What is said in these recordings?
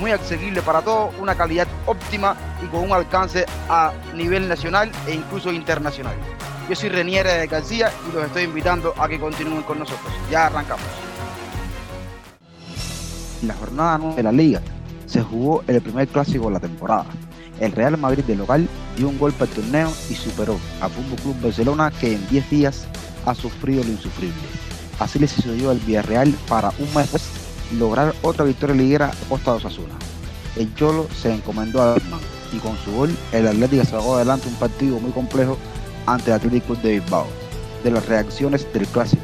muy accesibles para todos, una calidad óptima y con un alcance a nivel nacional e incluso internacional. Yo soy Reniere García y los estoy invitando a que continúen con nosotros. Ya arrancamos. La jornada 9 de la liga se jugó el primer clásico de la temporada. El Real Madrid de local dio un golpe al torneo y superó a Fútbol Club Barcelona que en 10 días ha sufrido lo insufrible. Así le sucedió al Villarreal para un mes lograr otra victoria liguera a costa de Osasuna. El Cholo se encomendó a Dortmund y con su gol el Atlético sacó adelante un partido muy complejo ante el Atlético de Bilbao. De las reacciones del clásico,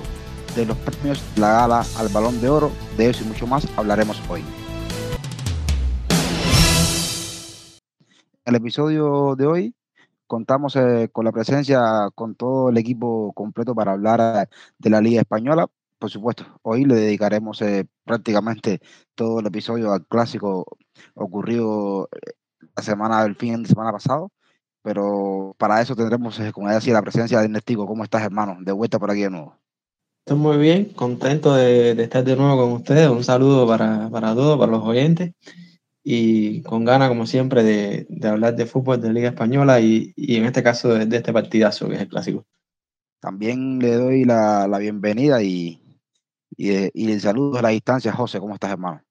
de los premios, la gala al balón de oro, de eso y mucho más hablaremos hoy. En el episodio de hoy contamos eh, con la presencia con todo el equipo completo para hablar eh, de la Liga Española. Por supuesto, hoy le dedicaremos eh, prácticamente todo el episodio al clásico ocurrido la semana del fin de semana pasado pero para eso tendremos, eh, como decía, la presencia de Ernestico. ¿Cómo estás, hermano? De vuelta por aquí de nuevo. Estoy muy bien, contento de, estar de nuevo con ustedes. Un saludo para, para, todos, para los oyentes. Y con ganas, como siempre, de, de hablar de fútbol de Liga Española y, y en este caso de, este partidazo que es el clásico. También le doy la, la bienvenida y, y, y, el saludo a la distancia, José. ¿Cómo estás, hermano?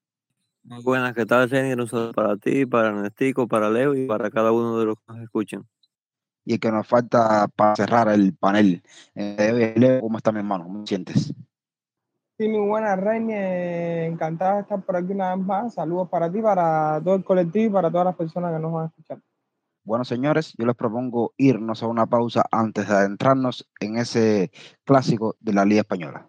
Muy buenas, ¿qué tal, Senir? Un saludo para ti, para Ernestico, para Leo y para cada uno de los que nos escuchan. Y el que nos falta para cerrar el panel. Eh, Leo, ¿cómo está mi hermano? ¿Cómo te sientes? Sí, muy buenas, Reini. Encantado de estar por aquí una vez más. Saludos para ti, para todo el colectivo y para todas las personas que nos van a escuchar. Bueno, señores, yo les propongo irnos a una pausa antes de adentrarnos en ese clásico de la Liga Española.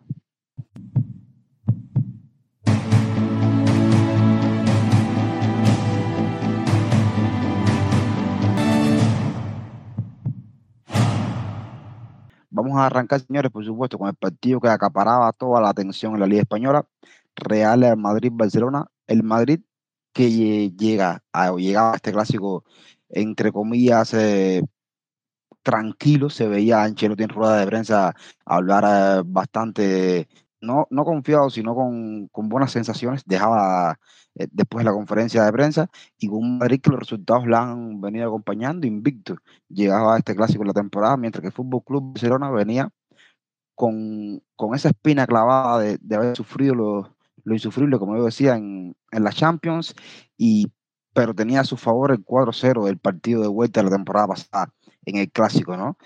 Vamos a arrancar, señores, por supuesto, con el partido que acaparaba toda la atención en la Liga Española, Real Madrid-Barcelona. El Madrid que llega a, llegaba a este clásico, entre comillas, eh, tranquilo, se veía a Ancelotti en rueda de prensa hablar eh, bastante, no, no confiado, sino con, con buenas sensaciones, dejaba eh, después de la conferencia de prensa y con un Madrid que los resultados la han venido acompañando invicto. Llegaba a este clásico en la temporada, mientras que el Fútbol Club Barcelona venía con, con esa espina clavada de, haber sufrido lo, lo, insufrible, como yo decía, en, en la Champions, y, pero tenía a su favor el 4-0 del partido de vuelta de la temporada pasada en el clásico, ¿no?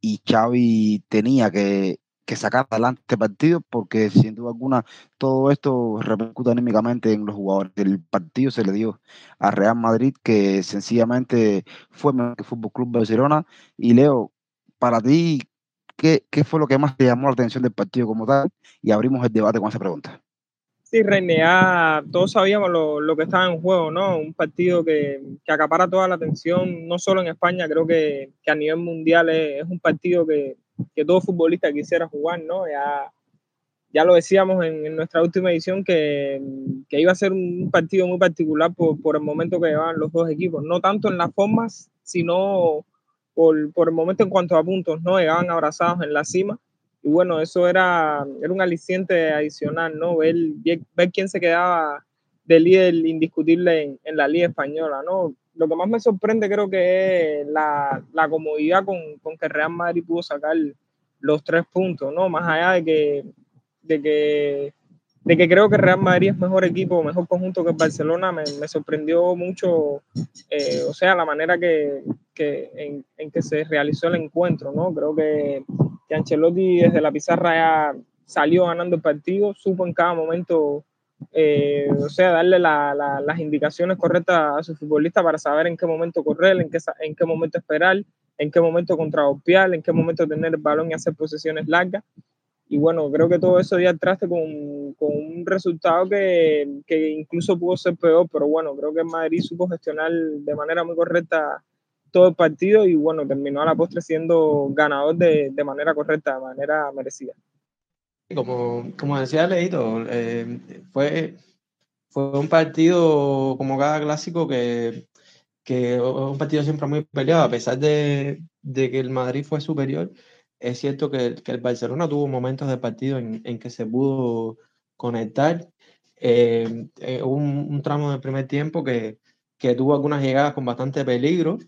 Y Xavi tenía que, que sacar adelante este partido porque sin duda alguna todo esto repercute anímicamente en los jugadores. El partido se le dio a Real Madrid que sencillamente fue mejor que Fútbol Club Barcelona. Y Leo, para ti, ¿qué, ¿qué, fue lo que más te llamó la atención del partido como tal? Y abrimos el debate con esa pregunta. Sí, René, todos sabíamos lo, lo, que estaba en juego, ¿no? Un partido que, que, acapara toda la atención, no solo en España, creo que, que a nivel mundial es, es un partido que, que todo futbolista quisiera jugar, ¿no? Ya, ya lo decíamos en, nuestra última edición que, que, iba a ser un partido muy particular por, por, el momento que llevaban los dos equipos, no tanto en las formas, sino por, por el momento en cuanto a puntos, ¿no? Llegaban abrazados en la cima y bueno, eso era, era un aliciente adicional, ¿no? Ver, ver quién se quedaba de líder indiscutible en la Liga Española, ¿no? Lo que más me sorprende creo que es la, la comodidad con, con, que Real Madrid pudo sacar los tres puntos, ¿no? Más allá de que, de que, de que creo que Real Madrid es mejor equipo, mejor conjunto que Barcelona, me, sorprendió mucho, eh, o sea, la manera que, que en, en, que se realizó el encuentro, ¿no? Creo que, que Ancelotti desde la pizarra ya salió ganando el partido, supo en cada momento eh, o sea, darle la, la, las indicaciones correctas a su futbolista para saber en qué momento correr, en qué, en qué momento esperar, en qué momento contraopiar, en qué momento tener el balón y hacer posesiones largas. Y bueno, creo que todo eso dio al traste con, un resultado que, incluso pudo ser peor, pero bueno, creo que Madrid supo gestionar de manera muy correcta todo el partido y bueno, terminó a la postre siendo ganador de manera correcta, de manera merecida. Como, como decía Leito, eh, fue, fue un partido como cada clásico que, que un partido siempre muy peleado, a pesar de, de que el Madrid fue superior, es cierto que, que, el Barcelona tuvo momentos de partido en, en que se pudo conectar. Eh, eh, un, un, tramo del primer tiempo que, que, tuvo algunas llegadas con bastante peligro.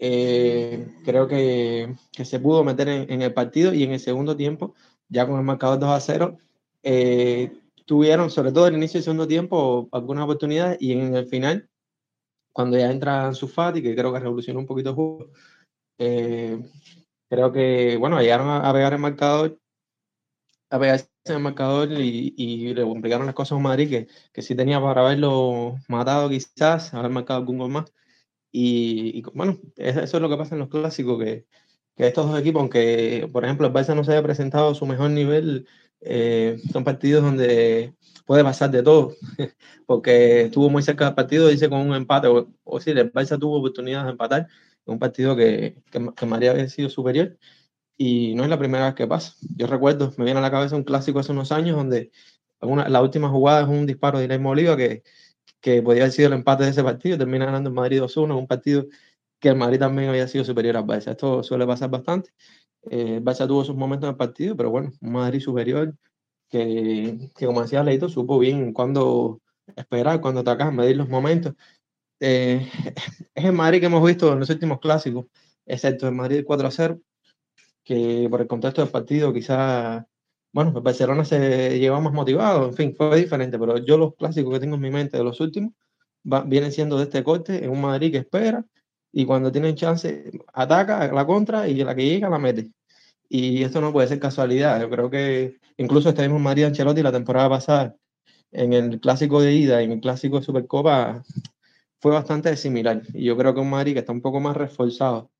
Eh, creo que, que, se pudo meter en, en, el partido y en el segundo tiempo, ya con el marcador 2 a 0, eh, tuvieron, sobre todo en el inicio del segundo tiempo, algunas oportunidades y en el final, cuando ya entra su Fati, que creo que revolucionó un poquito el juego, eh, creo que, bueno, llegaron a, a pegar el marcador, a pegarse el marcador y, y, le complicaron las cosas a Madrid, que, que sí tenía para haberlo matado quizás, haber marcado algún gol más. Y, y, bueno, eso es lo que pasa en los clásicos, que, que estos dos equipos, aunque por ejemplo el Barça no se haya presentado a su mejor nivel, eh, son partidos donde puede pasar de todo, porque estuvo muy cerca del partido, dice con un empate, o, o sí, el Barça tuvo oportunidades de empatar, un partido que, que, que María había sido superior, y no es la primera vez que pasa. Yo recuerdo, me viene a la cabeza un clásico hace unos años donde una, la última jugada es un disparo de Irene Oliva que, que podía haber sido el empate de ese partido, termina ganando el Madrid 2-1, un partido que el Madrid también había sido superior al Barça. Esto suele pasar bastante. Eh, el Barça tuvo sus momentos en el partido, pero bueno, un Madrid superior que, que como decía Leito, supo bien cuándo esperar, cuándo atacar, medir los momentos. Eh, es el Madrid que hemos visto en los últimos clásicos, excepto el Madrid 4-0, que por el contexto del partido quizás, bueno, el Barcelona se llevó más motivado, en fin, fue diferente, pero yo los clásicos que tengo en mi mente de los últimos va, vienen siendo de este corte, en un Madrid que espera y cuando tienen chance ataca la contra y la que llega la mete. Y esto no puede ser casualidad, yo creo que incluso este mismo Madrid Ancelotti la temporada pasada en el clásico de ida y en el clásico de Supercopa fue bastante similar. Y yo creo que un Madrid que está un poco más reforzado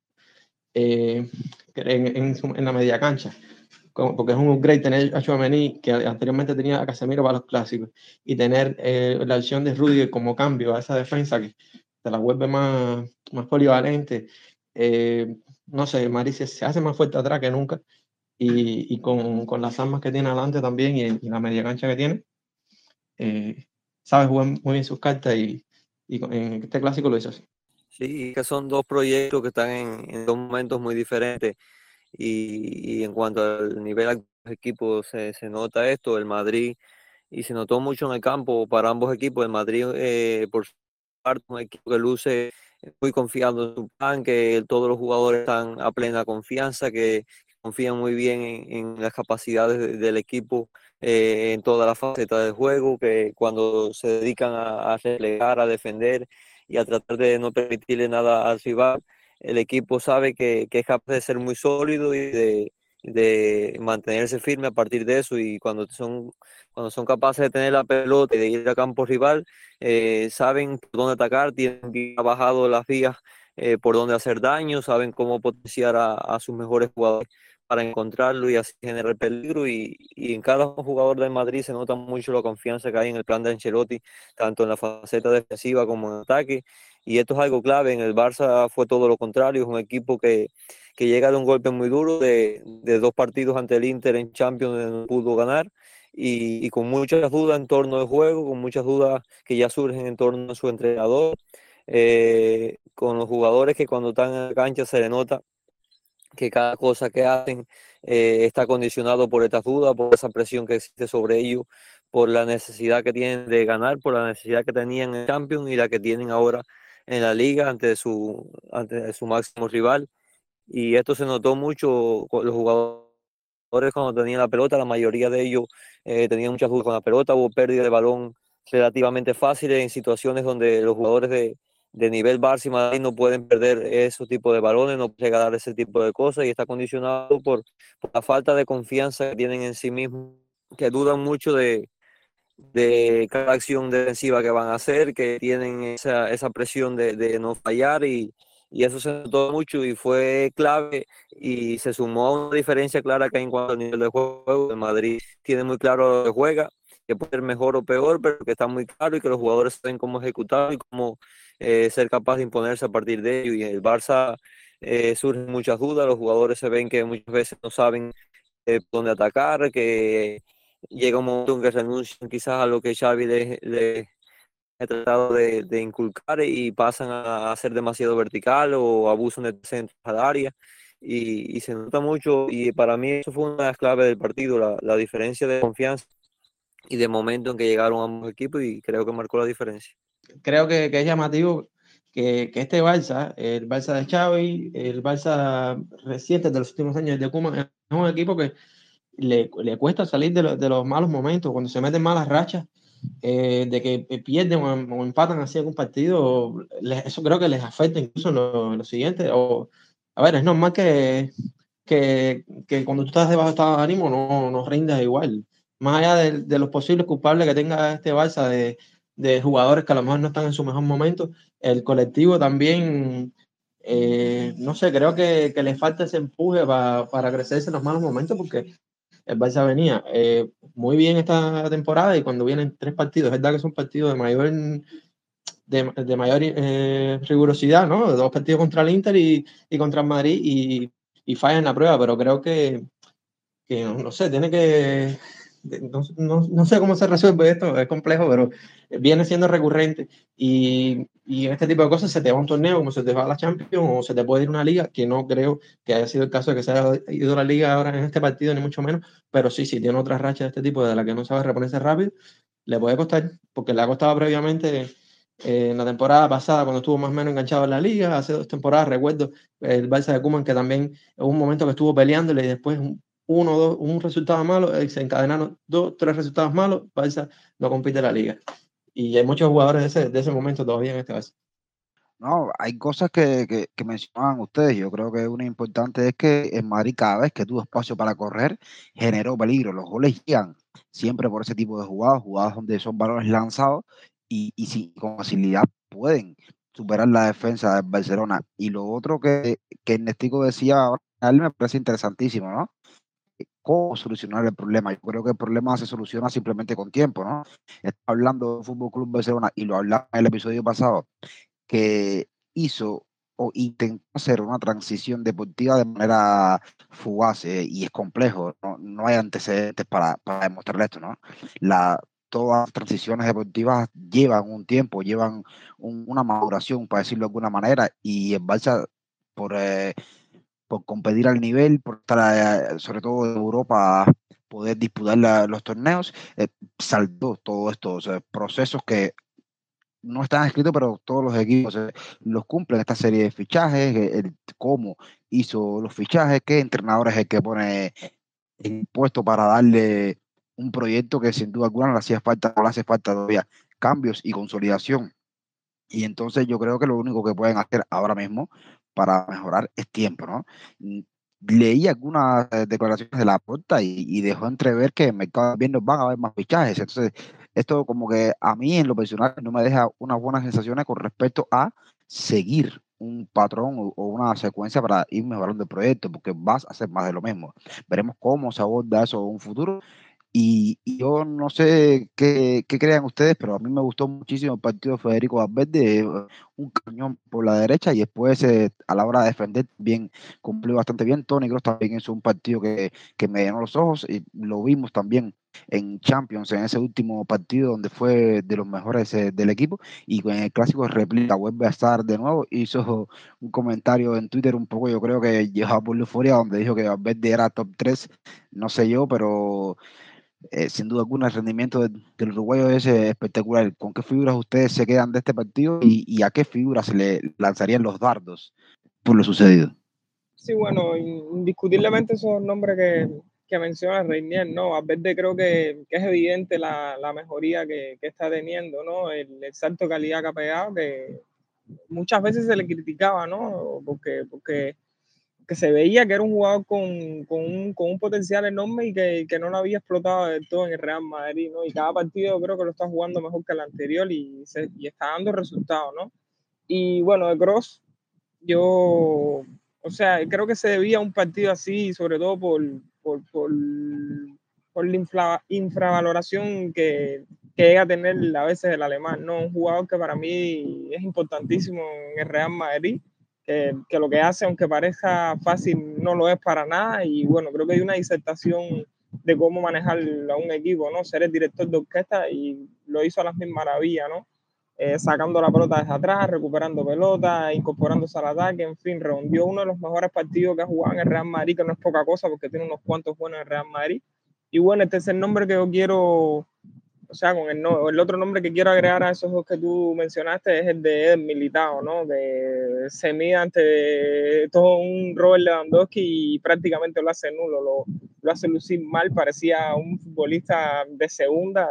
eh, en, en, en, la media cancha, porque es un upgrade tener a Chouameni, que anteriormente tenía a Casemiro para los clásicos, y tener eh, la opción de Rudy como cambio a esa defensa que te la vuelve más, más polivalente. Eh, no sé, Maricia se hace más fuerte atrás que nunca, y, y con, con, las armas que tiene adelante también y, la media cancha que tiene, eh, sabe jugar muy bien sus cartas y, y en este clásico lo hizo así. Sí, que son dos proyectos que están en, dos momentos muy diferentes. Y, en cuanto al nivel de los equipos, se, se, nota esto. El Madrid, y se notó mucho en el campo para ambos equipos. El Madrid, eh, por un equipo que luce muy confiado en su plan, que todos los jugadores están a plena confianza, que confían muy bien en, las capacidades de, del equipo eh, en toda la faceta del juego, que cuando se dedican a, a relegar, a defender y a tratar de no permitirle nada al rival. El equipo sabe que, que es capaz de ser muy sólido y de, de, mantenerse firme a partir de eso y cuando son, cuando son capaces de tener la pelota y de ir a campo rival, eh, saben por dónde atacar, tienen bien bajado las vías eh, por dónde hacer daño, saben cómo potenciar a, a sus mejores jugadores para encontrarlo y así generar peligro. Y, y, en cada jugador del Madrid se nota mucho la confianza que hay en el plan de Ancelotti, tanto en la faceta defensiva como en ataque. Y esto es algo clave. En el Barça fue todo lo contrario, es un equipo que, que llega de un golpe muy duro, de, de dos partidos ante el Inter en Champions donde no pudo ganar. Y, y, con muchas dudas en torno al juego, con muchas dudas que ya surgen en torno a su entrenador, eh, con los jugadores que cuando están en la cancha se le nota que cada cosa que hacen eh, está condicionado por estas dudas, por esa presión que existe sobre ellos, por la necesidad que tienen de ganar, por la necesidad que tenían en el Champions y la que tienen ahora en la liga ante su, ante su máximo rival. Y esto se notó mucho con los jugadores cuando tenían la pelota, la mayoría de ellos eh, tenían muchas dudas con la pelota, hubo pérdida de balón relativamente fáciles en situaciones donde los jugadores de, de nivel Barça y Madrid no pueden perder ese tipo de balones, no pueden a ese tipo de cosas y está condicionado por, por, la falta de confianza que tienen en sí mismos, que dudan mucho de, de cada acción defensiva que van a hacer, que tienen esa, esa presión de, de no fallar y, y, eso se notó mucho y fue clave y se sumó a una diferencia clara que hay en cuanto al nivel de juego. El Madrid tiene muy claro lo que juega, que puede ser mejor o peor, pero que está muy claro y que los jugadores saben cómo ejecutar y cómo eh, ser capaz de imponerse a partir de ello. Y el Barça eh, surgen muchas dudas, los jugadores se ven que muchas veces no saben eh, dónde atacar, que llega un momento en que renuncian quizás a lo que Xavi le, ha tratado de, inculcar y pasan a, ser demasiado vertical o abusan de centro al área. Y, se nota mucho y para mí eso fue una de las claves del partido, la diferencia de confianza y de momento en que llegaron ambos equipos y creo que marcó la diferencia. Creo que, que es llamativo que, que, este Barça, el Barça de Xavi, el Barça reciente de los últimos años de Kuma, es un equipo que le, le cuesta salir de, de, los malos momentos, cuando se meten malas rachas, eh, de que pierden o, empatan así algún partido, eso creo que les afecta incluso en lo, lo, siguiente. O, a ver, es normal que, que, que cuando tú estás debajo de estado de ánimo no, no rindas igual más allá de, los posibles culpables que tenga este Barça de, de, jugadores que a lo mejor no están en su mejor momento, el colectivo también, eh, no sé, creo que, que, le falta ese empuje para, para crecerse en los malos momentos porque el Barça venía eh, muy bien esta temporada y cuando vienen tres partidos, es verdad que son partidos de mayor de, de mayor eh, rigurosidad, ¿no? Dos partidos contra el Inter y, y contra el Madrid y, y fallan la prueba, pero creo que, que no sé, tiene que no, no, sé cómo se resuelve esto, es complejo, pero viene siendo recurrente. Y, y este tipo de cosas se te va un torneo como se te va a la Champions o se te puede ir una liga, que no creo que haya sido el caso de que se haya ido la liga ahora en este partido, ni mucho menos, pero sí, sí, tiene otra racha de este tipo de la que no sabe reponerse rápido, le puede costar, porque le ha costado previamente eh, en la temporada pasada, cuando estuvo más o menos enganchado en la liga, hace dos temporadas, recuerdo el Barça de Kuman, que también en un momento que estuvo peleándole y después uno dos, un resultado malo, eh, se encadenaron dos, tres resultados malos, Barça no compite la liga. Y hay muchos jugadores de ese, de ese momento todavía en este caso. No, hay cosas que, que, que, mencionaban ustedes. Yo creo que una importante es que en Madrid cada vez que tuvo espacio para correr, generó peligro. Los goles llegan siempre por ese tipo de jugadas, jugadas donde son balones lanzados y, y si con facilidad pueden superar la defensa del Barcelona. Y lo otro que, que Nestico decía a él me parece interesantísimo, ¿no? Cómo solucionar el problema. Yo creo que el problema se soluciona simplemente con tiempo, ¿no? Está hablando del Fútbol Club Barcelona y lo hablaba en el episodio pasado, que hizo o intentó hacer una transición deportiva de manera fugaz eh, y es complejo, no, no hay antecedentes para, para demostrar esto, ¿no? La, todas las transiciones deportivas llevan un tiempo, llevan una maduración, para decirlo de alguna manera, y el Barça, por eh, competir al nivel, por eh, sobre todo en Europa, poder disputar los torneos, eh, todos estos procesos que no están escritos, pero todos los equipos eh, los cumplen, esta serie de fichajes, el, cómo hizo los fichajes, qué entrenador es el que pone el puesto para darle un proyecto que sin duda alguna le hacía falta, no le hace falta todavía cambios y consolidación. Y entonces yo creo que lo único que pueden hacer ahora mismo para mejorar es tiempo, ¿no? Mm, leí algunas eh, declaraciones de la puerta y, dejó entrever que en mercado viendo van a haber más fichajes. Entonces, esto como que a mí en lo personal no me deja unas buenas sensaciones con respecto a seguir un patrón o, una secuencia para ir mejorando el proyecto, porque vas a hacer más de lo mismo. Veremos cómo se aborda eso en un futuro y, yo no sé qué, qué, crean ustedes, pero a mí me gustó muchísimo el partido de Federico Valverde, un cañón por la derecha y después eh, a la hora de defender bien cumplió bastante bien. Tony Kroos también hizo un partido que, que me llenó los ojos y lo vimos también en Champions, en ese último partido donde fue de los mejores eh, del equipo y con el clásico replica vuelve a estar de nuevo. Hizo un comentario en Twitter un poco, yo creo que llevaba por euforia, donde dijo que Valverde era top 3, no sé yo, pero eh, sin duda alguna el rendimiento del, uruguayo es espectacular. ¿Con qué figuras ustedes se quedan de este partido y, a qué figuras se le lanzarían los dardos por lo sucedido? Sí, bueno, indiscutiblemente esos nombres que, que menciona Reinier, ¿no? A verde creo que, que, es evidente la, la mejoría que, que, está teniendo, ¿no? El, el, salto de calidad que ha pegado, que muchas veces se le criticaba, ¿no? Porque, porque que se veía que era un jugador con, con, un, con un, potencial enorme y que, que, no lo había explotado del todo en el Real Madrid, ¿no? Y cada partido creo que lo está jugando mejor que el anterior y, se, y está dando resultados, ¿no? Y bueno, de Cross, yo, o sea, creo que se debía a un partido así, sobre todo por, por, por, por la infra, infravaloración que, que llega a tener a veces el alemán, ¿no? Un jugador que para mí es importantísimo en el Real Madrid, que, lo que hace, aunque parezca fácil, no lo es para nada. Y bueno, creo que hay una disertación de cómo manejar a un equipo, ¿no? Ser el director de orquesta y lo hizo a las mil maravillas, ¿no? Eh, sacando la pelota desde atrás, recuperando pelota, incorporándose al ataque, en fin, reunió uno de los mejores partidos que ha jugado en el Real Madrid, que no es poca cosa porque tiene unos cuantos buenos en el Real Madrid. Y bueno, este es el nombre que yo quiero o sea, con el, el otro nombre que quiero agregar a esos dos que tú mencionaste es el de Ed Militao, ¿no? Que se mide ante todo un Robert Lewandowski y prácticamente lo hace nulo, lo, lo hace lucir mal, parecía un futbolista de segunda,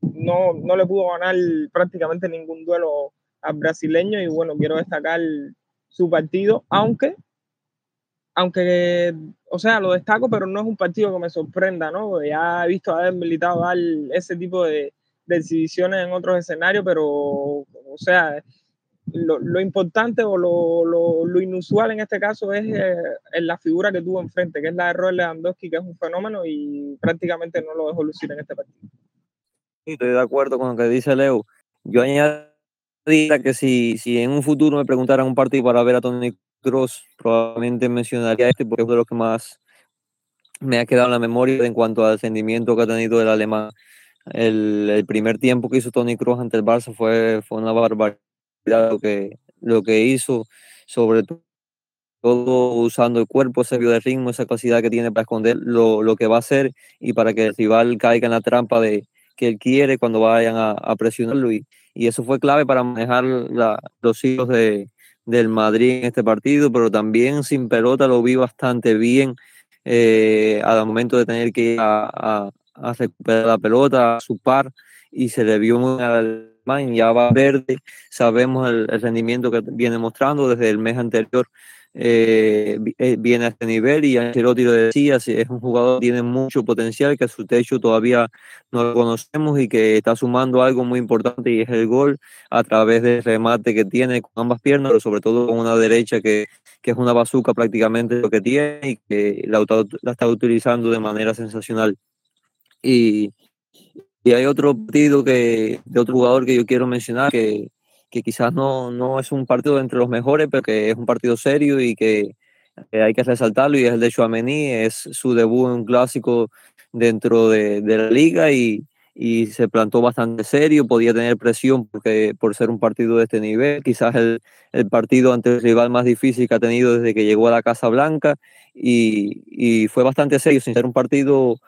no, no le pudo ganar prácticamente ningún duelo al brasileño y bueno, quiero destacar su partido, aunque aunque, o sea, lo destaco, pero no es un partido que me sorprenda, ¿no? Ya he visto a haber militado dar ese tipo de, de, exhibiciones en otros escenarios, pero, o sea, lo, lo importante o lo, lo, lo, inusual en este caso es eh, en la figura que tuvo enfrente, que es la de Robert Lewandowski, que es un fenómeno y prácticamente no lo dejó lucir en este partido. Estoy de acuerdo con lo que dice Leo. Yo añadiría que si, si en un futuro me preguntaran un partido para ver a Tony Cross, probablemente mencionaría este porque es de los que más me ha quedado en la memoria en cuanto al ascendimiento que ha tenido el alemán. El, el primer tiempo que hizo Tony Cross ante el Barça fue, fue una barbaridad lo que, lo que hizo, sobre todo usando el cuerpo, ese de ritmo, esa capacidad que tiene para esconder lo, lo, que va a hacer y para que el rival caiga en la trampa de que él quiere cuando vayan a, a presionarlo. Y, y, eso fue clave para manejar la, los hilos de, del Madrid en este partido, pero también sin pelota lo vi bastante bien eh, al momento de tener que ir a, a, recuperar la pelota, a su par, y se le vio muy al ya va verde, sabemos el, rendimiento que viene mostrando desde el mes anterior. Eh, eh viene a este nivel y Ancelotti lo decía, es un jugador que tiene mucho potencial, que a su techo todavía no lo conocemos y que está sumando algo muy importante y es el gol a través del remate que tiene con ambas piernas, pero sobre todo con una derecha que, que es una bazuca prácticamente lo que tiene y que la, la está utilizando de manera sensacional. Y, y hay otro partido que, de otro jugador que yo quiero mencionar que que quizás no, no es un partido entre los mejores, pero que es un partido serio y que, hay que resaltarlo, y es el de Chouameni, es su debut en un clásico dentro de, de la liga y, y, se plantó bastante serio, podía tener presión porque, por ser un partido de este nivel, quizás el, el partido ante el rival más difícil que ha tenido desde que llegó a la Casa Blanca, y, y fue bastante serio, sin ser un partido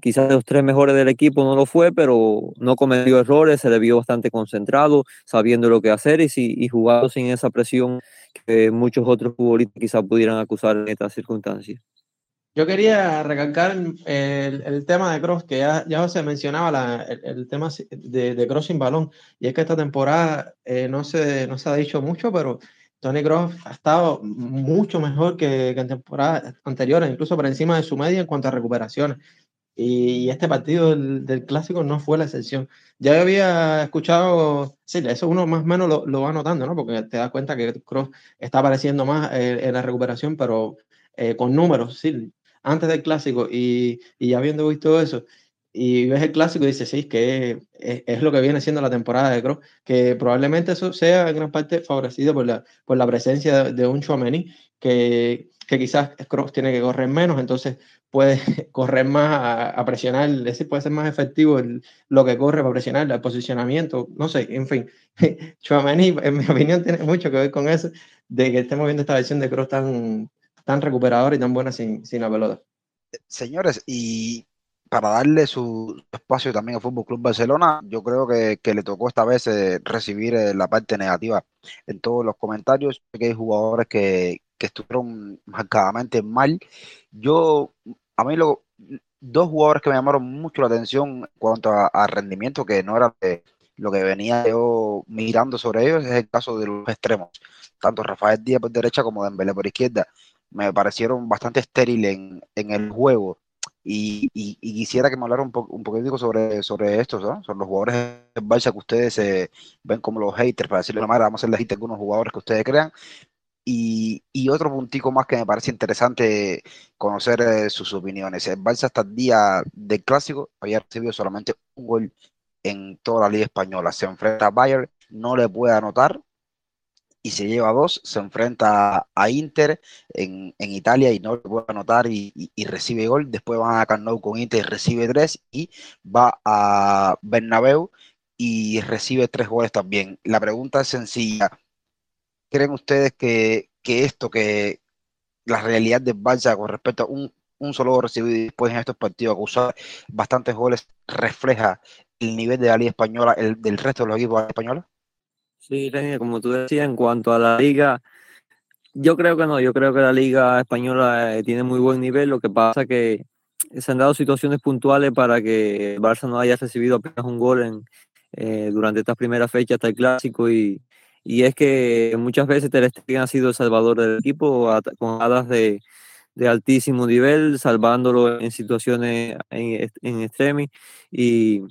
quizás de los tres mejores del equipo no lo fue, pero no cometió errores, se le vio bastante concentrado, sabiendo lo que hacer y, si, y jugando sin esa presión que muchos otros futbolistas quizás pudieran acusar en estas circunstancias. Yo quería recalcar el, el tema de Cross, que ya, ya se mencionaba la, el, el, tema de, de, Cross sin balón, y es que esta temporada eh, no, se, no se ha dicho mucho, pero Tony Cross ha estado mucho mejor que, que en temporadas anteriores, incluso por encima de su media en cuanto a recuperaciones. Y este partido del, clásico no fue la excepción. Ya había escuchado, sí, eso uno más o menos lo, lo va notando, ¿no? Porque te das cuenta que Cross está apareciendo más eh, en la recuperación, pero eh, con números, sí, antes del clásico. Y, y habiendo visto eso, y ves el clásico y dices, sí, que es, es, lo que viene siendo la temporada de Cross, que probablemente eso sea en gran parte favorecido por la, por la presencia de, de un Chouameni, que, que quizás Cross tiene que correr menos, entonces puede correr más a, a presionar, ese puede ser más efectivo el, lo que corre para presionar, el posicionamiento, no sé, en fin. Chouameni, en mi opinión, tiene mucho que ver con eso, de que estemos viendo esta versión de Cross tan, tan recuperadora y tan buena sin, sin la pelota. Señores, y para darle su espacio también al Fútbol Club Barcelona, yo creo que, que, le tocó esta vez eh, recibir eh, la parte negativa en todos los comentarios, que hay jugadores que, que estuvieron marcadamente mal. Yo a mí lo, dos jugadores que me llamaron mucho la atención en cuanto a, rendimiento, que no era de, lo que venía yo mirando sobre ellos, es el caso de los extremos. Tanto Rafael Díaz por derecha como Dembélé por izquierda. Me parecieron bastante estériles en, el juego. Y, y, y, quisiera que me hablara un, po un poquitico sobre, sobre estos, ¿no? sobre los jugadores del Barça que ustedes eh, ven como los haters, para decirlo de una manera, vamos a hacerle hit a algunos jugadores que ustedes crean, y, y, otro puntico más que me parece interesante conocer eh, sus opiniones. El Barça hasta el día del clásico había recibido solamente un gol en toda la liga española. Se enfrenta a Bayern, no le puede anotar y se lleva dos. Se enfrenta a Inter en, Italia y no le puede anotar y, recibe gol. Después va a Camp con Inter y recibe tres y va a Bernabéu y recibe tres goles también. La pregunta es sencilla. ¿Creen ustedes que, esto, que la realidad de Barça con respecto a un, solo gol recibido después en estos partidos, acusar bastantes goles, refleja el nivel de la Liga Española, el del resto de los equipos españoles? Sí, como tú decías, en cuanto a la Liga, yo creo que no, yo creo que la Liga Española eh, tiene muy buen nivel, lo que pasa que se han dado situaciones puntuales para que Barça no haya recibido apenas un gol en, eh, durante estas primeras fechas hasta el clásico y, y es que muchas veces Ter Stegen ha sido el salvador del equipo con hadas de, de altísimo nivel, salvándolo en situaciones en, en extremis y,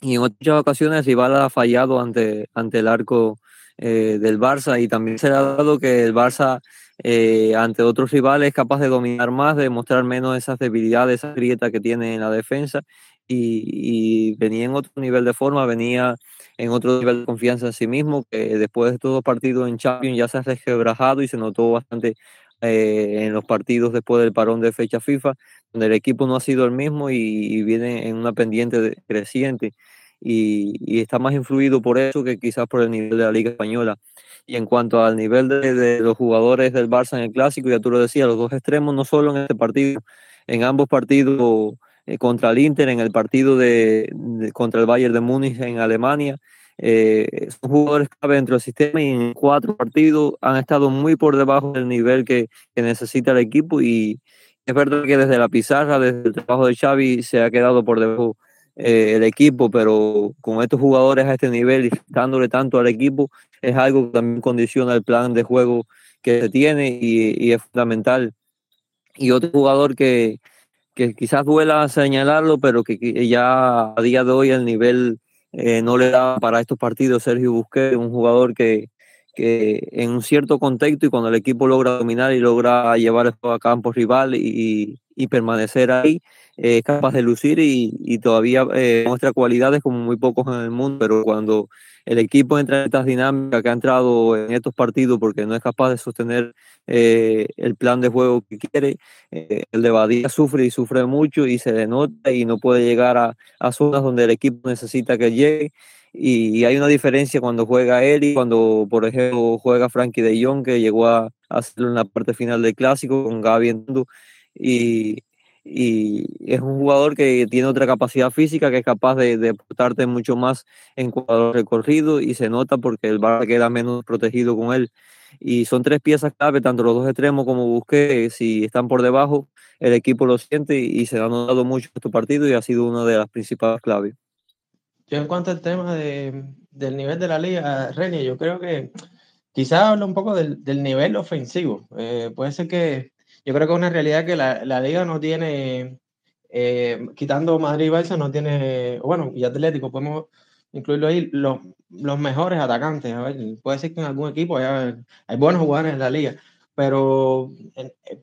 y, en otras ocasiones rival ha fallado ante, ante el arco eh, del Barça y también se ha dado que el Barça eh, ante otros rivales es capaz de dominar más, de mostrar menos esas debilidades, esa grieta que tiene en la defensa y, venía en otro nivel de forma, venía en otro nivel de confianza en sí mismo, que después de estos dos partidos en Champions ya se ha resquebrajado y se notó bastante eh, en los partidos después del parón de fecha FIFA, donde el equipo no ha sido el mismo y, viene en una pendiente creciente y, está más influido por eso que quizás por el nivel de la Liga Española. Y en cuanto al nivel de, de los jugadores del Barça en el clásico, ya tú lo decías, los dos extremos, no solo en este partido, en ambos partidos eh, contra el Inter, en el partido de, contra el Bayern de Múnich en Alemania. Eh, son jugadores clave dentro del sistema y en cuatro partidos han estado muy por debajo del nivel que, que necesita el equipo y es verdad que desde la pizarra, desde el trabajo de Xavi se ha quedado por debajo eh, el equipo, pero con estos jugadores a este nivel y dándole tanto al equipo es algo que también condiciona el plan de juego que se tiene y, y es fundamental. Y otro jugador que, que quizás duela señalarlo, pero que, ya a día de hoy el nivel eh, no le da para estos partidos. Sergio Busquets, un jugador que, que en un cierto contexto y cuando el equipo logra dominar y logra llevar a campo rival y, y permanecer ahí, es capaz de lucir y, y todavía eh, muestra cualidades como muy pocos en el mundo, pero cuando el equipo entra en estas dinámicas que ha entrado en estos partidos porque no es capaz de sostener eh, el plan de juego que quiere. Eh, el de Badía sufre y sufre mucho y se denota y no puede llegar a, zonas donde el equipo necesita que llegue. Y, hay una diferencia cuando juega él y cuando, por ejemplo, juega Frankie de Jong, que llegó a, hacerlo en la parte final del clásico con Gaby y, y es un jugador que tiene otra capacidad física que es capaz de, aportarte mucho más en cuadro recorrido y se nota porque el Barça queda menos protegido con él. Y son tres piezas clave, tanto los dos extremos como Busqué, si están por debajo, el equipo lo siente y, se ha notado mucho este partido y ha sido una de las principales claves. Yo en cuanto al tema de, del nivel de la liga, René, yo creo que quizás habla un poco del, del nivel ofensivo. Eh, puede ser que yo creo que es una realidad que la, la liga no tiene, eh, quitando Madrid y Barça, no tiene, bueno, y Atlético, podemos incluirlo ahí, los, los mejores atacantes. A ver, puede ser que en algún equipo haya, hay buenos jugadores en la liga, pero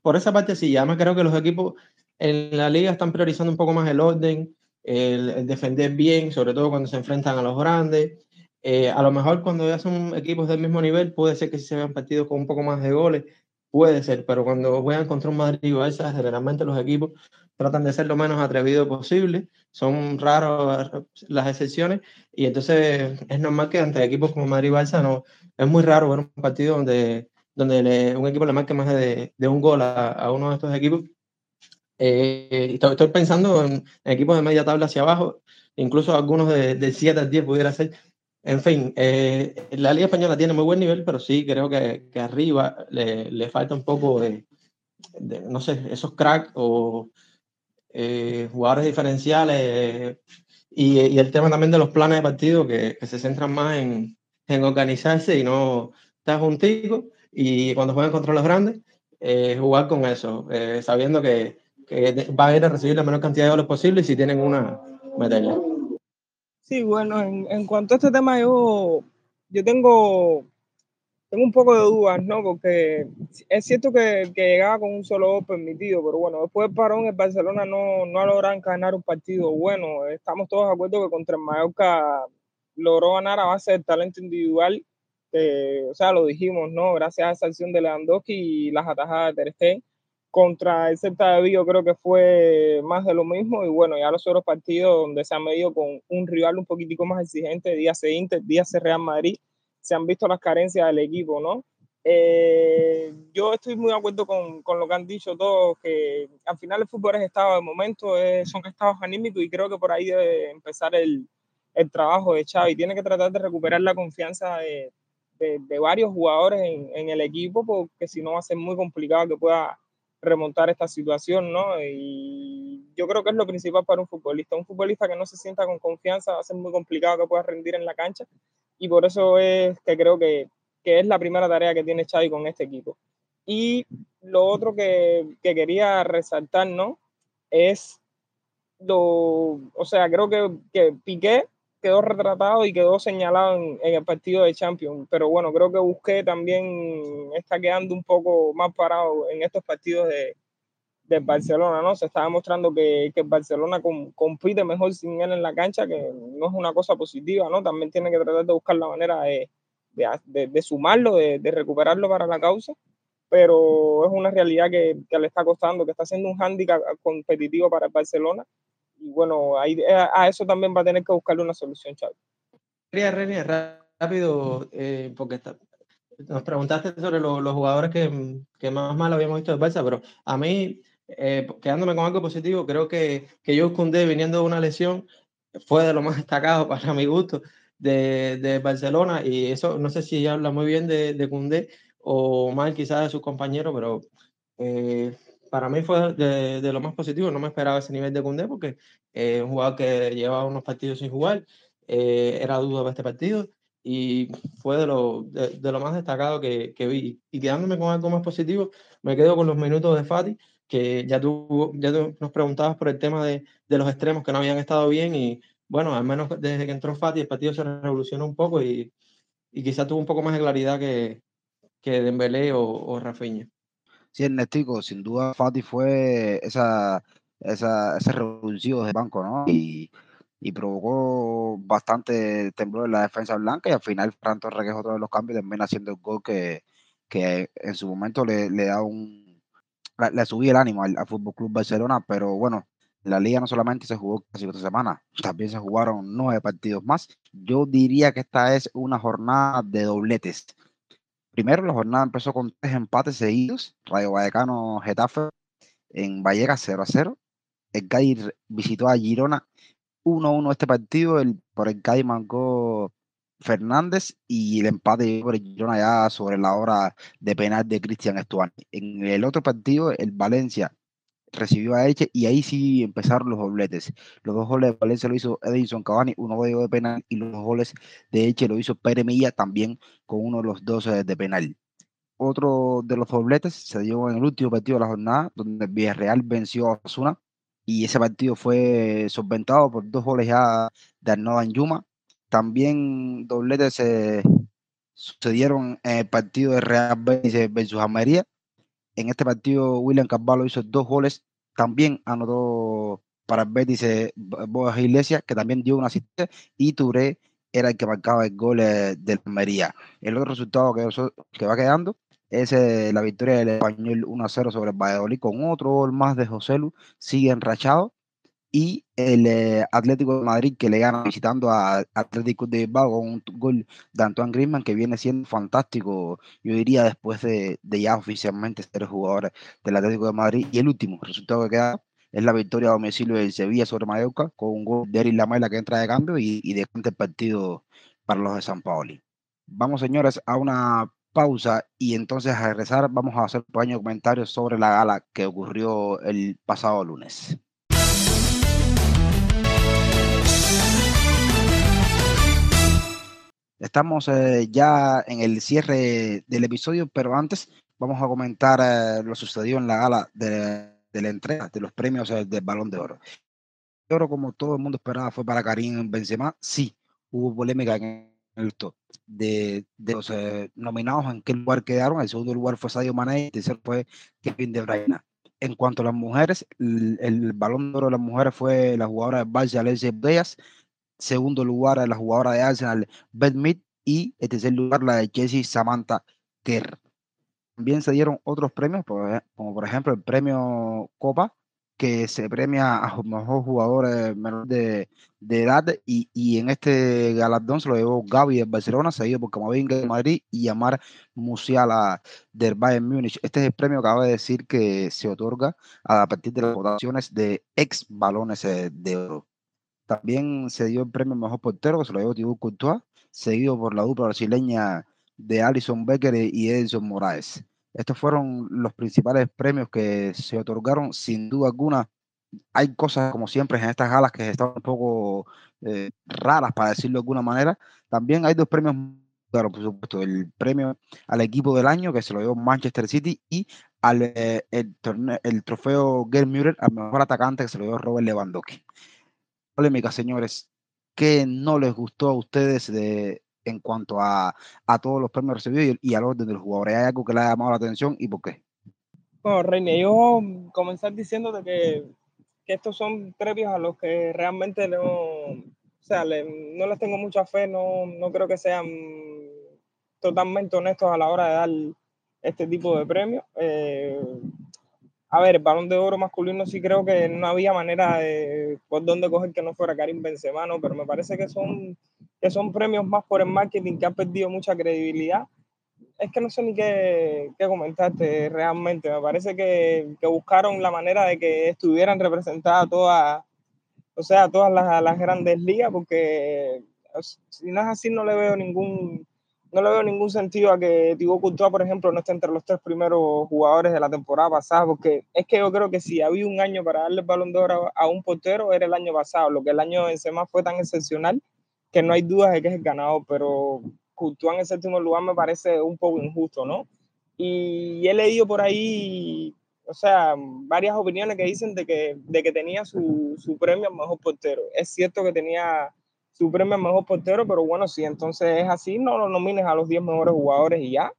por esa parte sí, además creo que los equipos en la liga están priorizando un poco más el orden, el, defender bien, sobre todo cuando se enfrentan a los grandes. Eh, a lo mejor cuando ya son equipos del mismo nivel, puede ser que se vean partidos con un poco más de goles, Puede ser, pero cuando juegan contra un Madrid y Barça, generalmente los equipos tratan de ser lo menos atrevido posible. Son raros las excepciones y entonces es normal que ante equipos como Madrid y Barça no, es muy raro ver un partido donde, donde un equipo le marque más de, de un gol a, a, uno de estos equipos. Eh, estoy, pensando en, equipos de media tabla hacia abajo, incluso algunos de, de 7 a 10 pudiera ser en fin, eh, la Liga Española tiene muy buen nivel, pero sí creo que, que arriba le, le, falta un poco de, no sé, esos cracks o eh, jugadores diferenciales y, el tema también de los planes de partido que, se centran más en, en, organizarse y no estar juntitos y cuando juegan contra los grandes, eh, jugar con eso, sabiendo que, que va a ir a recibir la menor cantidad de goles posible y si tienen una, meterla. Sí, bueno, en, en, cuanto a este tema, yo, yo tengo tengo un poco de dudas, ¿no? Porque es cierto que, que llegaba con un solo permitido, pero bueno, después del parón el Barcelona no, no logrado ganar un partido bueno. Estamos todos de acuerdo que contra el Mallorca logró ganar a base del talento individual, o sea, lo dijimos, ¿no? Gracias a esa acción de Lewandowski y las atajadas de Ter Stegen. Contra el Celta de Vigo creo que fue más de lo mismo y bueno, ya los otros partidos donde se han medido con un rival un poquitico más exigente, días Inter, días Real Madrid, se han visto las carencias del equipo, ¿no? Eh, yo estoy muy de acuerdo con, con, lo que han dicho todos, que al final el fútbol es estado de momento, son estados anímicos y creo que por ahí debe empezar el, el trabajo de Xavi. Tiene que tratar de recuperar la confianza de, de, de varios jugadores en, en, el equipo, porque si no va a ser muy complicado que pueda remontar esta situación, ¿no? Y yo creo que es lo principal para un futbolista. Un futbolista que no se sienta con confianza va a ser muy complicado que pueda rendir en la cancha y por eso es que creo que, que es la primera tarea que tiene Xavi con este equipo. Y lo otro que, que quería resaltar, ¿no? Es lo, o sea, creo que, que Piqué quedó retratado y quedó señalado en, en, el partido de Champions, pero bueno, creo que Busqué también está quedando un poco más parado en estos partidos de, del Barcelona, ¿no? Se está demostrando que, que el Barcelona com, compite mejor sin él en la cancha, que no es una cosa positiva, ¿no? También tiene que tratar de buscar la manera de, de, de sumarlo, de, recuperarlo para la causa, pero es una realidad que, que, le está costando, que está siendo un hándicap competitivo para el Barcelona. Y bueno, ahí, a eso también va a tener que buscarle una solución, Chávez. Rápido, eh, porque está, nos preguntaste sobre lo, los jugadores que, que, más mal habíamos visto de Barça, pero a mí eh, quedándome con algo positivo, creo que, que yo Koundé viniendo de una lesión fue de lo más destacado para mi gusto de, de Barcelona y eso no sé si habla muy bien de, de Koundé o mal quizás de sus compañeros, pero eh, para mí fue de, lo más positivo, no me esperaba ese nivel de Koundé porque es eh, un jugador que llevaba unos partidos sin jugar, eh, era duda para este partido y fue de lo, de, lo más destacado que, que, vi. Y quedándome con algo más positivo, me quedo con los minutos de Fati, que ya tú, ya nos preguntabas por el tema de, de, los extremos que no habían estado bien y bueno, al menos desde que entró Fati el partido se revolucionó un poco y, y quizás tuvo un poco más de claridad que, que Dembélé o, o Rafinha. Sí, Ernestico, sin duda Fati fue esa, esa, ese revulsivo de banco, ¿no? Y, y provocó bastante temblor en la defensa blanca y al final Fran Torres, que es otro de los cambios, también haciendo el gol que, que en su momento le, le da un le subí el ánimo al, al Fútbol Club Barcelona, pero bueno, la liga no solamente se jugó casi otra semana, también se jugaron nueve partidos más. Yo diría que esta es una jornada de dobletes. Primero, la jornada empezó con tres empates seguidos. Rayo Vallecano Getafe en Vallecas 0 a 0. El Cádiz visitó a Girona 1-1 este partido. El, por el Cádiz marcó Fernández y el empate por Girona ya sobre la hora de penal de Cristian Estuani. En el otro partido, el Valencia recibió a Elche y ahí sí empezaron los dobletes. Los dos goles de Valencia lo hizo Edinson Cavani, uno de penal, y los dos goles de Elche lo hizo Pere Milla también con uno de los dos de penal. Otro de los dobletes se dio en el último partido de la jornada, donde Villarreal venció a Osuna y ese partido fue solventado por dos goles ya de Arnaud Yuma también dobletes se sucedieron en el partido de Real Betis versus Almería. En este partido, William Carvalho hizo dos goles. También anotó para el Betis Boas Iglesias, que también dio una asistencia, y Touré era el que marcaba el gol de Almería. El otro resultado que, va quedando es la victoria del español 1-0 sobre el Valladolid con otro gol más de José Lu. Sigue enrachado y el eh, Atlético de Madrid que le gana visitando a Atlético de Bilbao con un gol de Antoine Griezmann que viene siendo fantástico, yo diría después de, de ya oficialmente ser jugador del Atlético de Madrid y el último resultado que queda es la victoria a domicilio del Sevilla sobre Mallorca con un gol de Eric Lamela que entra de cambio y, y de el partido para los de San Paoli. Vamos señores a una pausa y entonces a regresar vamos a hacer un pequeño comentario sobre la gala que ocurrió el pasado lunes. Estamos eh, ya en el cierre del episodio, pero antes vamos a comentar eh, lo sucedido en la gala de, de, la entrega de los premios eh, del Balón de Oro. El oro, como todo el mundo esperaba, fue para Karim Benzema. Sí, hubo polémica en el top de, de los eh, nominados en qué lugar quedaron. El segundo lugar fue Sadio Mané el tercero fue Kevin De Bruyne. En cuanto a las mujeres, el, el balón de oro de las mujeres fue la jugadora de Barça, Alessia Bellas. Segundo lugar, la jugadora de Arsenal, Beth Mead. Y el tercer lugar, la de Jessie Samantha Kerr. También se dieron otros premios, como por ejemplo el premio Copa, que se premia a los mejores jugadores menores de, edad y, y, en este galardón se lo llevó Gaby de Barcelona, seguido por Camavinga de Madrid y Amar Musiala del Bayern Múnich. Este es el premio que acaba de decir que se otorga a partir de las votaciones de ex balones eh, de oro. También se dio el premio mejor portero, que se lo llevó Thibaut Courtois, seguido por la dupla brasileña de Alison Becker y Edson Moraes. Estos fueron los principales premios que se otorgaron, sin duda alguna. Hay cosas, como siempre, en estas galas que están un poco eh, raras, para decirlo de alguna manera. También hay dos premios, claro, por supuesto, el premio al equipo del año, que se lo dio Manchester City, y al, eh, el, el, trofeo Gerd Müller al mejor atacante, que se lo dio Robert Lewandowski. Polémica, señores. ¿Qué no les gustó a ustedes de, en cuanto a, a todos los premios recibidos y, y, al orden de los jugadores. ¿Hay algo que le ha llamado la atención y por qué? Bueno, Reine, yo comenzar diciéndote que, estos son premios a los que realmente no, o sea, no les tengo mucha fe, no, no creo que sean totalmente honestos a la hora de dar este tipo de premios. Eh, a ver, el balón de oro masculino sí creo que no había manera de por dónde coger que no fuera Karim Benzema, ¿no? pero me parece que son, que son premios más por el marketing que han perdido mucha credibilidad. Es que no sé ni qué, qué comentarte realmente. Me parece que, que, buscaron la manera de que estuvieran representadas todas, o sea, todas las, las grandes ligas, porque si no es así no le veo ningún no le veo ningún sentido a que Thibaut Courtois, por ejemplo, no esté entre los tres primeros jugadores de la temporada pasada, porque es que yo creo que si había un año para darle el balón de oro a un portero, era el año pasado. Lo que el año de Benzema fue tan excepcional que no hay dudas de que es el ganador, pero Courtois en el séptimo lugar me parece un poco injusto, ¿no? Y he leído por ahí, o sea, varias opiniones que dicen de que, de que tenía su, su premio al mejor portero. Es cierto que tenía su premio mejor portero, pero bueno, si entonces es así, no lo nomines a los 10 mejores jugadores y ya.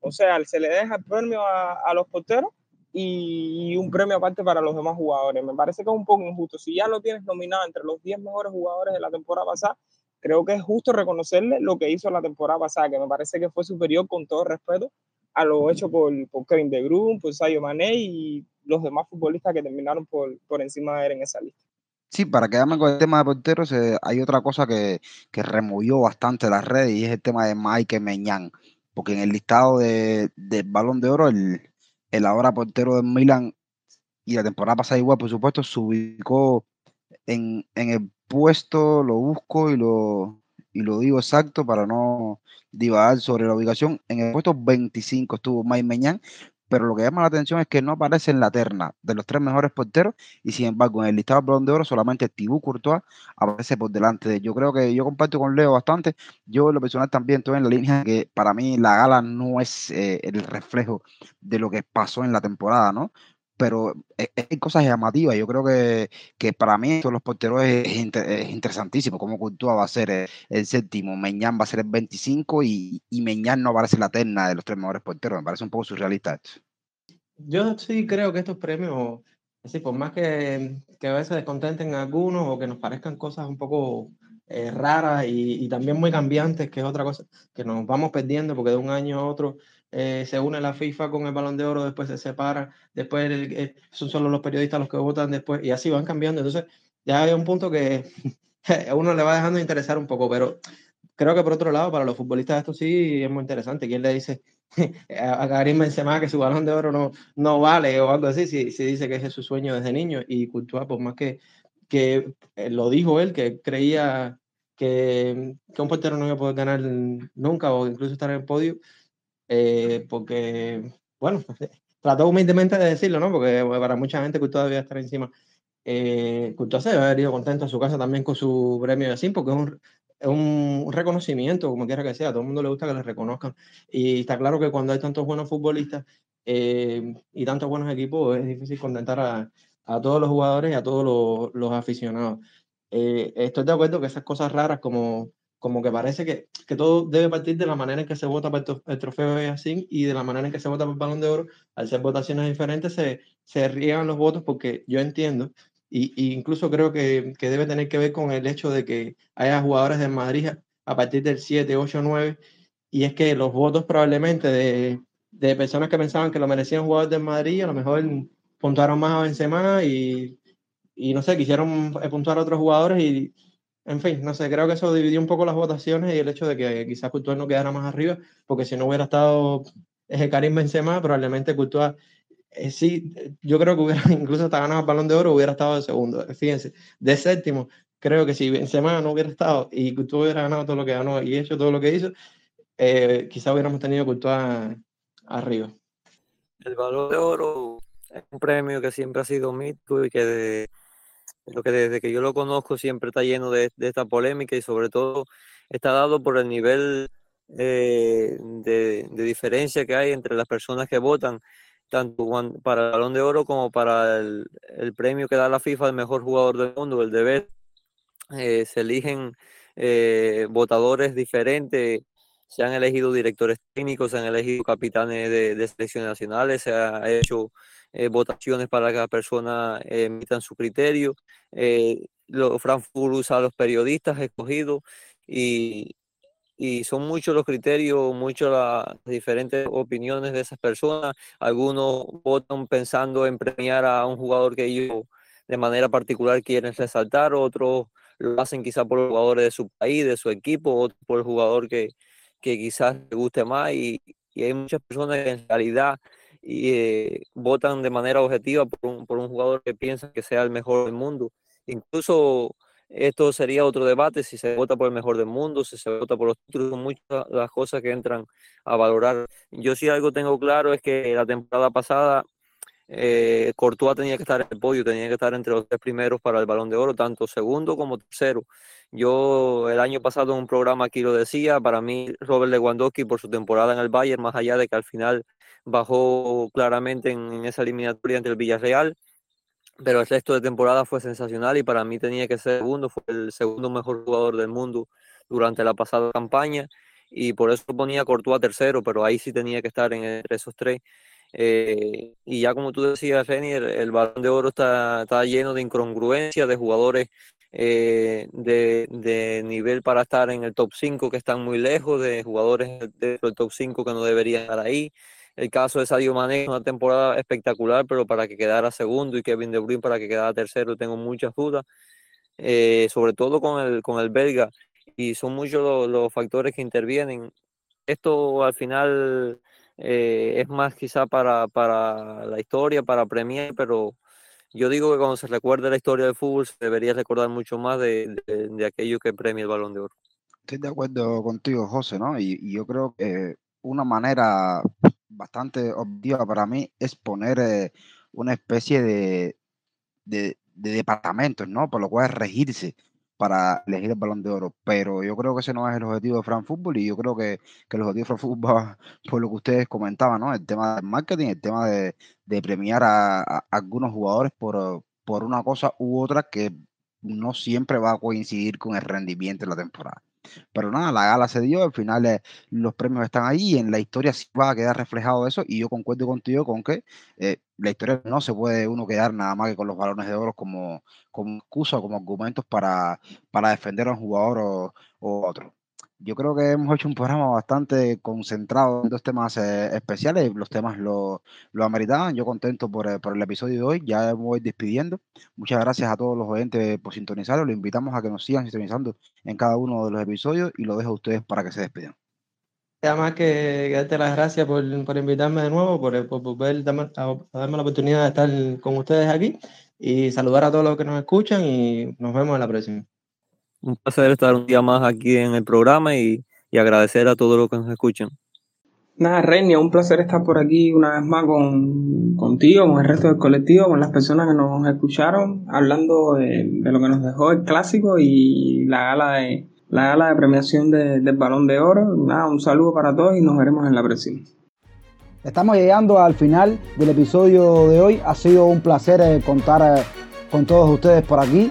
O sea, se le deja el premio a, a los porteros y, un premio aparte para los demás jugadores. Me parece que es un poco injusto. Si ya lo tienes nominado entre los 10 mejores jugadores de la temporada pasada, creo que es justo reconocerle lo que hizo la temporada pasada, que me parece que fue superior con todo respeto a lo hecho por, por Kevin De Bruyne, por Sadio Mané y los demás futbolistas que terminaron por, por encima de él en esa lista. Sí, para quedarme con el tema de porteros, hay otra cosa que, que, removió bastante las redes y es el tema de Mike Meñán, porque en el listado de, del Balón de Oro, el, el ahora portero de Milan y la temporada pasada igual, por supuesto, se ubicó en, en el puesto, lo busco y lo, y lo digo exacto para no divagar sobre la ubicación. En el puesto 25 estuvo Mike Meñán, pero lo que llama la atención es que no aparece en la terna de los tres mejores porteros y sin embargo en el listado de Balón de Oro solamente Tibú Courtois aparece por delante de Yo creo que yo comparto con Leo bastante. Yo lo personal también estoy en la línea que para mí la gala no es eh, el reflejo de lo que pasó en la temporada, ¿no? Pero hay cosas llamativas. Yo creo que, que para mí todos los porteros es, es, interesantísimo. Como Courtois va a ser el, el, séptimo, Meñán va a ser el 25 y, y Meñán no aparece la terna de los tres mejores porteros. Me parece un poco surrealista esto. Yo sí creo que estos premios, así, por más que, que a veces descontenten a algunos o que nos parezcan cosas un poco eh, raras y, y, también muy cambiantes, que es otra cosa que nos vamos perdiendo porque de un año a otro eh, se une la FIFA con el balón de oro, después se separa, después el, eh, son solo los periodistas los que votan después y así van cambiando. Entonces ya hay un punto que a uno le va dejando de interesar un poco, pero creo que por otro lado, para los futbolistas esto sí es muy interesante. ¿Quién le dice a Karim Benzema que su balón de oro no, no vale o algo así? Si, si dice que ese es su sueño desde niño y Courtois, por más que, que eh, lo dijo él, que creía que, que un portero no iba a poder ganar nunca o incluso estar en el podio, eh, porque, bueno, trató humildemente de decirlo, ¿no? Porque para mucha gente que todavía estar encima. Eh, Courtois se debe haber ido contento a su casa también con su premio de así, porque es un, un reconocimiento, como quiera que sea, a todo el mundo le gusta que le reconozcan. Y está claro que cuando hay tantos buenos futbolistas eh, y tantos buenos equipos, es difícil contentar a, a todos los jugadores y a todos los, los aficionados. Eh, estoy de acuerdo que esas cosas raras como como que parece que, que, todo debe partir de la manera en que se vota para el, trofeo de así y de la manera en que se vota para el balón de oro. Al ser votaciones diferentes, se, se riegan los votos porque yo entiendo, y, y incluso creo que, que, debe tener que ver con el hecho de que haya jugadores de Madrid a partir del 7, 8, 9, y es que los votos probablemente de, de personas que pensaban que lo merecían jugadores de Madrid, a lo mejor puntuaron más a Benzema y, y no sé, quisieron puntuar a otros jugadores y en fin, no sé, creo que eso dividió un poco las votaciones y el hecho de que quizás Courtois no quedara más arriba, porque si no hubiera estado ese Karim Benzema, probablemente Courtois eh, sí, yo creo que hubiera incluso hasta ganado el Balón de Oro, hubiera estado de segundo. Fíjense, de séptimo, creo que si Benzema no hubiera estado y Courtois hubiera ganado todo lo que ganó y hecho todo lo que hizo, eh, quizás hubiéramos tenido Courtois arriba. El Balón de Oro es un premio que siempre ha sido mito y que de lo que desde que yo lo conozco siempre está lleno de, esta polémica y sobre todo está dado por el nivel eh, de, diferencia que hay entre las personas que votan, tanto para el balón de oro como para el, premio que da la FIFA al mejor jugador del mundo, el de. Eh, se eligen eh, votadores diferentes, se han elegido directores técnicos, se han elegido capitanes de, selecciones nacionales, se ha hecho eh, votaciones para que cada persona eh, emitan su criterio. Eh, Frankfurt usa a los periodistas escogidos y, y son muchos los criterios, muchas las diferentes opiniones de esas personas. Algunos votan pensando en premiar a un jugador que ellos de manera particular quieren resaltar, otros lo hacen quizás por los jugadores de su país, de su equipo, otros por el jugador que, que quizás le guste más y, y hay muchas personas que en realidad y eh, votan de manera objetiva por un, por un jugador que piensa que sea el mejor del mundo. Incluso esto sería otro debate, si se vota por el mejor del mundo, si se vota por los títulos, muchas las cosas que entran a valorar. Yo sí algo tengo claro es que la temporada pasada eh, Courtois tenía que estar en el podio, tenía que estar entre los tres primeros para el balón de oro, tanto segundo como tercero. Yo el año pasado en un programa aquí lo decía, para mí Robert Lewandowski por su temporada en el Bayern, más allá de que al final bajó claramente en, esa eliminatoria entre el Villarreal, pero el resto de temporada fue sensacional y para mí tenía que ser segundo, fue el segundo mejor jugador del mundo durante la pasada campaña y por eso ponía a Courtois tercero, pero ahí sí tenía que estar entre esos tres. Eh, y ya como tú decías, Reni, el, balón de oro está, está, lleno de incongruencias, de jugadores eh, de, de, nivel para estar en el top 5 que están muy lejos, de jugadores del top 5 que no deberían estar ahí. El caso de Sadio Mané, una temporada espectacular, pero para que quedara segundo y Kevin De Bruyne para que quedara tercero, tengo muchas dudas, eh, sobre todo con el, con el belga, y son muchos los, factores que intervienen. Esto al final eh, es más quizá para, para la historia, para premiar, pero yo digo que cuando se recuerde la historia del fútbol se debería recordar mucho más de, de, aquello que premia el balón de oro. Estoy de acuerdo contigo, José, ¿no? Y, yo creo que una manera bastante obvia para mí es poner eh, una especie de, de, departamentos, ¿no? Por lo cual regirse para elegir el balón de oro. Pero yo creo que ese no es el objetivo de Fran Fútbol y yo creo que, que el objetivo de Fran Fútbol por lo que ustedes comentaban, ¿no? El tema del marketing, el tema de, premiar a, a, algunos jugadores por, por una cosa u otra que no siempre va a coincidir con el rendimiento de la temporada. Pero nada, la gala se dio, al final eh, los premios están ahí y en la historia sí va a quedar reflejado eso y yo concuerdo contigo con que eh, la historia no se puede uno quedar nada más que con los balones de oro como, como excusa como argumentos para, para defender a un jugador o, o otro yo creo que hemos hecho un programa bastante concentrado en dos temas eh, especiales. Los temas lo, lo ameritaban. Yo contento por, eh, por, el episodio de hoy. Ya me voy despidiendo. Muchas gracias a todos los oyentes por sintonizarlo. Los invitamos a que nos sigan sintonizando en cada uno de los episodios y lo dejo a ustedes para que se despidan. Además que darte las gracias por, por invitarme de nuevo, por, por poder darme, darme la oportunidad de estar con ustedes aquí y saludar a todos los que nos escuchan y nos vemos en la próxima. Un placer estar un día más aquí en el programa y, agradecer a todos los que nos escuchan. Nada, Reina, un placer estar por aquí una vez más con, contigo, con el resto del colectivo, con las personas que nos escucharon, hablando de, lo que nos dejó el clásico y la gala de, la gala de premiación del Balón de Oro. Nada, un saludo para todos y nos veremos en la próxima. Estamos llegando al final del episodio de hoy. Ha sido un placer eh, contar eh, con todos ustedes por aquí